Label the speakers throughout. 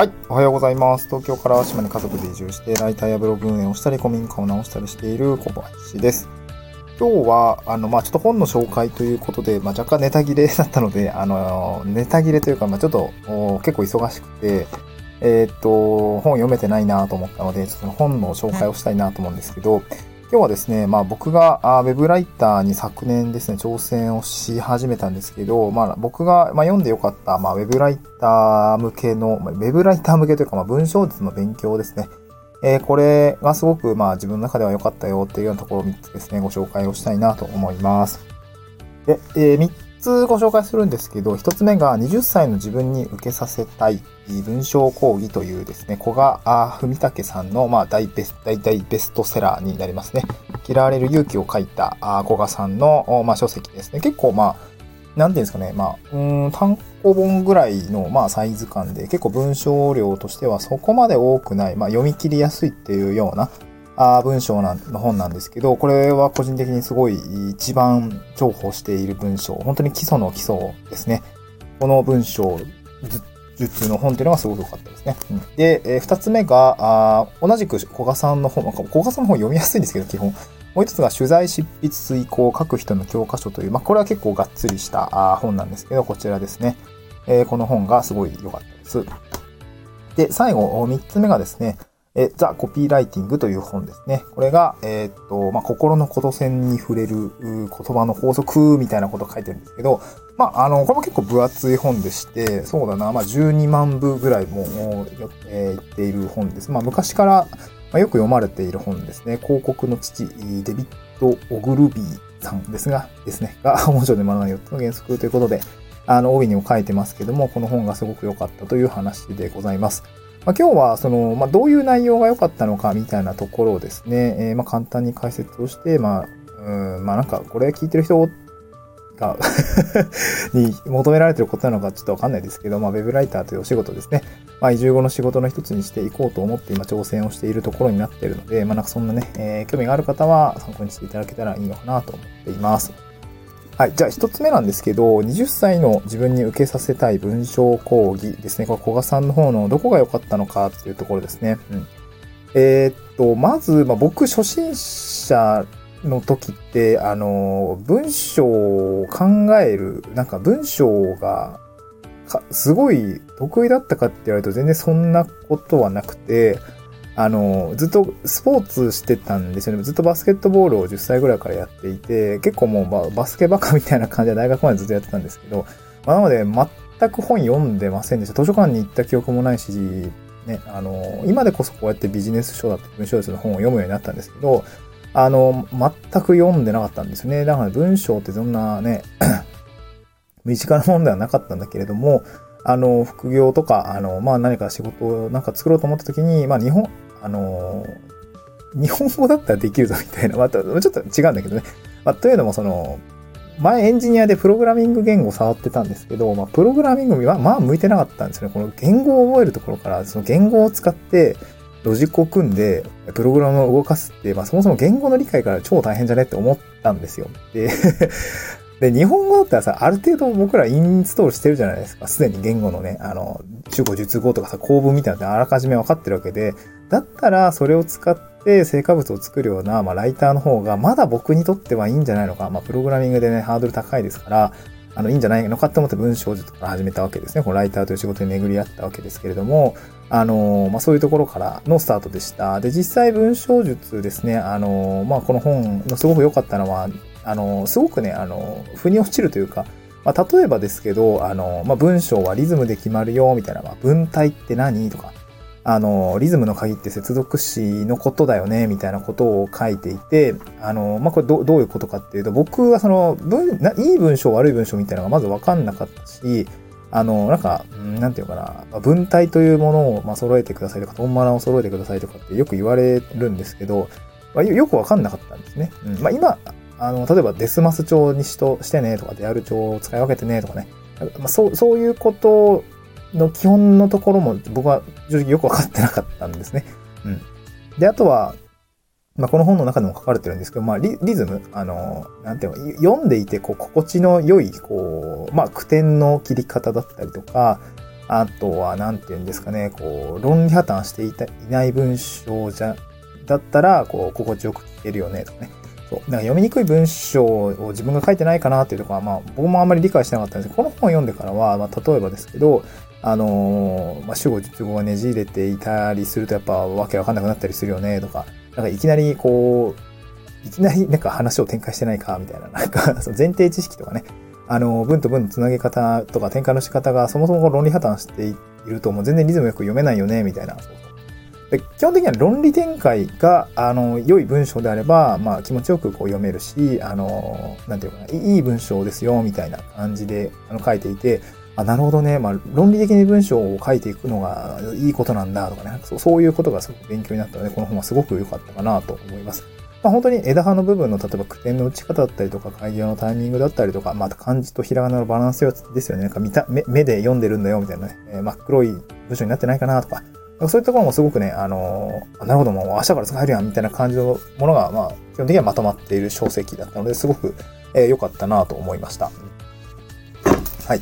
Speaker 1: はい。おはようございます。東京から島に家族で移住して、ライターやブログ運営をしたり、古民家を直したりしている小林です。今日は、あの、まあ、ちょっと本の紹介ということで、まあ、若干ネタ切れだったので、あの、ネタ切れというか、まあ、ちょっと結構忙しくて、えーっと、本読めてないなと思ったので、ちょっと本の紹介をしたいなと思うんですけど、今日はですね、まあ僕があウェブライターに昨年ですね、挑戦をし始めたんですけど、まあ僕が、読んでよかった、まあウェブライター向けの、まあウェブライター向けというか、まあ文章術の勉強ですね。えーこれがすごく、まあ自分の中では良かったよっていうようなところを3つですね、ご紹介をしたいなと思います。で、え3つご紹介するんですけど、1つ目が20歳の自分に受けさせたい文章講義というですね、古賀文武さんの、まあ、大ベス大体ベストセラーになりますね。嫌われる勇気を書いた古賀さんの、まあ、書籍ですね。結構まあ、なんていうんですかね、まあ、うん、単行本ぐらいの、まあ、サイズ感で、結構文章量としてはそこまで多くない、まあ、読み切りやすいっていうような、あ文章なんの本なんですけど、これは個人的にすごい一番重宝している文章、本当に基礎の基礎ですね。この文章術の本っていうのがすごく良かったですね。うんで、えー二つ目が、あ同じく古賀さんの本、まあ古賀さんの本読みやすいんですけど、基本。もう一つが取材執筆遂行書く人の教科書という、まあ、これは結構がっつりしたあ本なんですけど、こちらですね。えーこの本がすごい良かったです。で、最後、三つ目がですね、え、ザ・コピーライティングという本ですね。これが、えーっと、まあ、心のこと線に触れる言葉の法則みたいなことを書いてるんですけど、まあ、あの、これも結構分厚い本でして、そうだな、まあ、12万部ぐらいも、えー、言っている本です。まあ、昔から、まあ、よく読まれている本ですね。広告の父、デビッド・オグルビーさんですが、ですね、が、文章で学ぶ4つの原則ということで、あの、帯にも書いてますけども、この本がすごく良かったという話でございます。まあ、今日は、その、まあ、どういう内容が良かったのかみたいなところをですね、えーまあ、簡単に解説をして、まあ、うん、まあ、なんか、これ聞いてる人が に求められてることなのかちょっとわかんないですけど、まあ、ウェブライターというお仕事ですね。まあ、移住後の仕事の一つにしていこうと思って今挑戦をしているところになっているので、まあ、なんかそんなね、えー興味がある方は参考にしていただけたらいいのかなと思っています。はい。じゃあ、一つ目なんですけど、20歳の自分に受けさせたい文章講義ですね。これ、古賀さんの方のどこが良かったのかっていうところですね。うん。えーっと、まず、まあ、僕、初心者の時って、あの、文章を考える、なんか文章が、すごい得意だったかって言われると全然そんなことはなくて、あの、ずっとスポーツしてたんですよね。ずっとバスケットボールを10歳ぐらいからやっていて、結構もうバスケバカみたいな感じで大学までずっとやってたんですけど、まあ、なので全く本読んでませんでした。図書館に行った記憶もないし、ね、あの、今でこそこうやってビジネス書だったり文章術の本を読むようになったんですけど、あの、全く読んでなかったんですよね。だから文章ってそんなね、身近なものではなかったんだけれども、あの、副業とか、あの、まあ何か仕事をなんか作ろうと思った時に、まあ日本、あの、日本語だったらできるぞみたいな、また、ちょっと違うんだけどね。まあ、というのもその、前エンジニアでプログラミング言語触ってたんですけど、まあ、プログラミングはまあ向いてなかったんですよね。この言語を覚えるところから、その言語を使って、ロジックを組んで、プログラムを動かすって、まあそもそも言語の理解から超大変じゃねって思ったんですよ。で、で、日本語だったらさ、ある程度僕らインストールしてるじゃないですか。すでに言語のね、あの、主語、述語とかさ、構文みたいなのってあらかじめ分かってるわけで、だったらそれを使って成果物を作るような、まあ、ライターの方が、まだ僕にとってはいいんじゃないのか。まあ、プログラミングでね、ハードル高いですから、あの、いいんじゃないのかって思って文章術から始めたわけですね。このライターという仕事に巡り合ったわけですけれども、あの、まあ、そういうところからのスタートでした。で、実際文章術ですね、あの、まあ、この本のすごく良かったのは、あの、すごくね、あの、腑に落ちるというか、まあ、例えばですけど、あの、まあ、文章はリズムで決まるよ、みたいな、まあ、文体って何とか、あの、リズムの鍵って接続詞のことだよね、みたいなことを書いていて、あの、まあ、これどどういうことかっていうと、僕はその、文、いい文章、悪い文章みたいなのがまずわかんなかったし、あの、なんか、うんなんていうかな、文体というものを、まあ、揃えてくださいとか、トンマナを揃えてくださいとかってよく言われるんですけど、まあ、よくわかんなかったんですね。うん、まあ、今、あの、例えばデスマス帳にしとしてねとか、デアル帳を使い分けてねとかね、まあ、そう、そういうことの基本のところも僕は正直よくわかってなかったんですね。うん。で、あとは、まあ、この本の中でも書かれてるんですけど、まあ、リリズム、あの、なんていうの、読んでいて、こう、心地の良い、こう、まあ、句点の切り方だったりとか、あとは、なんて言うんですかね、こう、論理破綻していたいない文章じゃ、だったら、こう、心地よく聞けるよね、とかね。そう。なんか読みにくい文章を自分が書いてないかなっていうところは、まあ、僕もあんまり理解してなかったんですけど、この本を読んでからは、まあ、例えばですけど、あのー、まあ、主語、述語がねじれていたりすると、やっぱ、わけわかんなくなったりするよね、とか、なんかいきなり、こう、いきなりなんか話を展開してないか、みたいな、なんか、その前提知識とかね、あの、文と文のつなげ方とか展開の仕方がそもそも論理破綻しているともう全然リズムよく読めないよね、みたいな。で基本的には論理展開が、あの、良い文章であれば、まあ気持ちよくこう読めるし、あの、なんていうかな、いい文章ですよ、みたいな感じであの書いていて、あ、なるほどね。まあ、論理的に文章を書いていくのがいいことなんだとかね。そういうことがすごく勉強になったので、この本はすごく良かったかなと思います。まあ、本当に枝葉の部分の、例えば句点の打ち方だったりとか、開業のタイミングだったりとか、また漢字とひらがなのバランスですよね。なんか見た目目で読んでるんだよみたいなね、えー、真っ黒い文章になってないかなとか、そういうところもすごくね、あのー、なるほど、もう明日から使えるやんみたいな感じのものが、まあ、基本的にはまとまっている小説だったので、すごく良、えー、かったなと思いました。はい。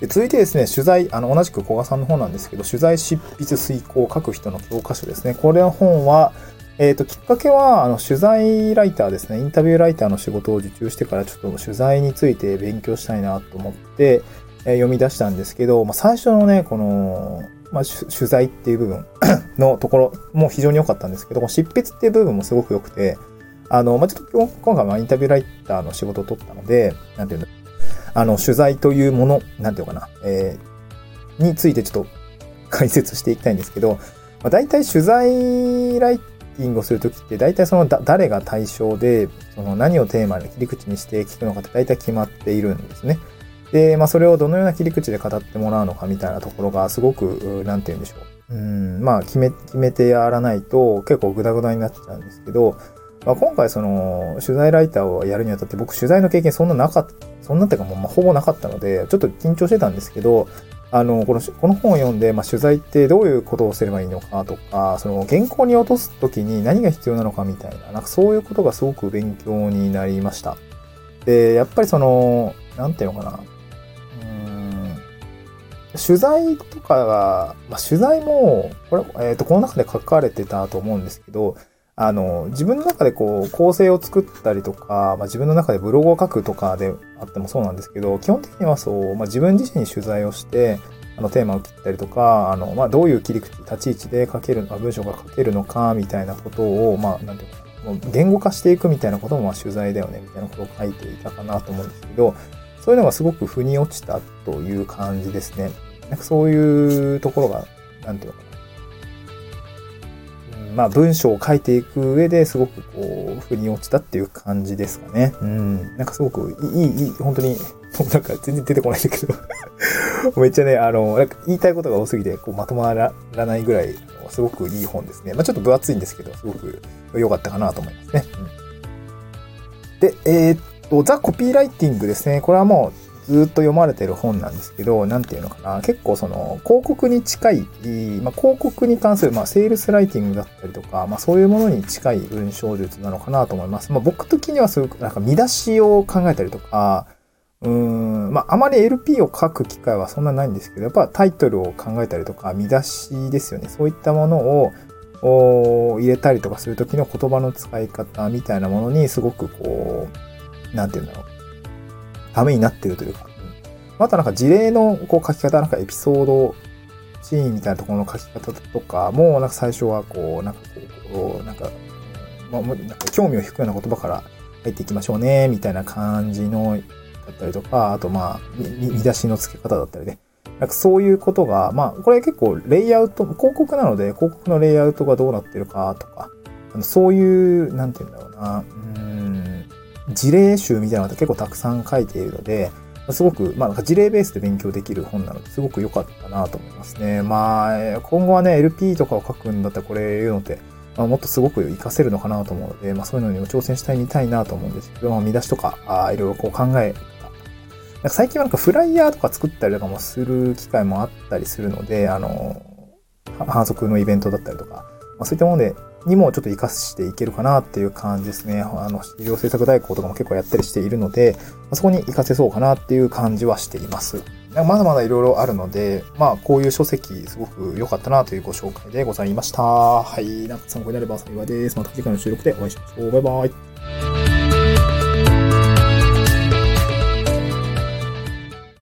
Speaker 1: で続いてですね、取材、あの、同じく古賀さんの方なんですけど、取材執筆遂行を書く人の教科書ですね。これの本は、えっ、ー、と、きっかけは、あの、取材ライターですね。インタビューライターの仕事を受注してから、ちょっと取材について勉強したいなと思って、えー、読み出したんですけど、まあ、最初のね、この、まあ、取材っていう部分 のところも非常に良かったんですけど、執筆っていう部分もすごく良くて、あの、まあ、ちょっと今回はインタビューライターの仕事を取ったので、なんていうの、あの、取材というもの、なんていうかな、えー、についてちょっと解説していきたいんですけど、まあ、大体取材ライティングをするときって、大体そのだ誰が対象で、その何をテーマに切り口にして聞くのかって大体決まっているんですね。で、まあそれをどのような切り口で語ってもらうのかみたいなところがすごく、なんて言うんでしょう。うん、まあ決め、決めてやらないと結構グダグダになっちゃうんですけど、まあ、今回その取材ライターをやるにあたって僕取材の経験そんななかった、そんなってかもうほぼなかったので、ちょっと緊張してたんですけど、あの、この、この本を読んで、まあ、取材ってどういうことをすればいいのかとか、その原稿に落とすときに何が必要なのかみたいな、なんかそういうことがすごく勉強になりました。で、やっぱりその、なんていうのかな。取材とかが、まあ、取材も、これ、えっ、ー、と、この中で書かれてたと思うんですけど、あの、自分の中でこう、構成を作ったりとか、まあ、自分の中でブログを書くとかであってもそうなんですけど、基本的にはそう、まあ、自分自身に取材をして、あの、テーマを切ったりとか、あの、まあ、どういう切り口、立ち位置で書けるのか、文章が書けるのか、みたいなことを、まあ、なんていうか、もう言語化していくみたいなことも、まあ、取材だよね、みたいなことを書いていたかなと思うんですけど、そういうのがすごく腑に落ちたという感じですね。なんかそういうところが、なんていうのかな。まあ文章を書いていく上ですごくこう、腑に落ちたっていう感じですかね。うん。なんかすごくいい、いい、本当に、なんか全然出てこないんだけど めっちゃね、あの、なんか言いたいことが多すぎて、こうまとまらないぐらい、すごくいい本ですね。まあちょっと分厚いんですけど、すごく良かったかなと思いますね。うん、で、えー、っと、ザ・コピーライティングですね。これはもう、ずっと読まれてる本なんですけど、なんていうのかな、結構その広告に近い、まあ、広告に関する、まあ、セールスライティングだったりとか、まあ、そういうものに近い文章術なのかなと思います。まあ、僕的にはそういう、なんか見出しを考えたりとか、うーん、まあ、あまり LP を書く機会はそんなないんですけど、やっぱタイトルを考えたりとか、見出しですよね。そういったものを入れたりとかするときの言葉の使い方みたいなものにすごくこう、なんて言うんだろう。ためになってるというか、あとなんか事例のこう書き方、なんかエピソードシーンみたいなところの書き方とかも、なんか最初はこう、なんかこう、なんか、まあ、なんか興味を引くような言葉から入っていきましょうね、みたいな感じの、だったりとか、あとまあ、見出しの付け方だったりね。なんかそういうことが、まあ、これ結構レイアウト、広告なので、広告のレイアウトがどうなってるかとか、そういう、なんて言うんだろうな、事例集みたいなのが結構たくさん書いているので、すごく、まあ、なんか事例ベースで勉強できる本なので、すごく良かったなと思いますね。まあ、今後はね、LP とかを書くんだったらこれ言うのって、まあ、もっとすごく活かせるのかなと思うので、まあそういうのにも挑戦したいみたいなと思うんですけど、まあ、見出しとか、あいろいろこう考えた。最近はなんかフライヤーとか作ったりとかもする機会もあったりするので、あの、反則のイベントだったりとか、まあ、そういったものでにもちょっと活かしていけるかなっていう感じですね。あの、医療政策代行とかも結構やったりしているので、そこに活かせそうかなっていう感じはしています。まだまだ色々あるので、まあ、こういう書籍、すごく良かったなというご紹介でございました。はい。なんか参考になれば幸いです。また次回の収録でお会いしましょう。バイバイ。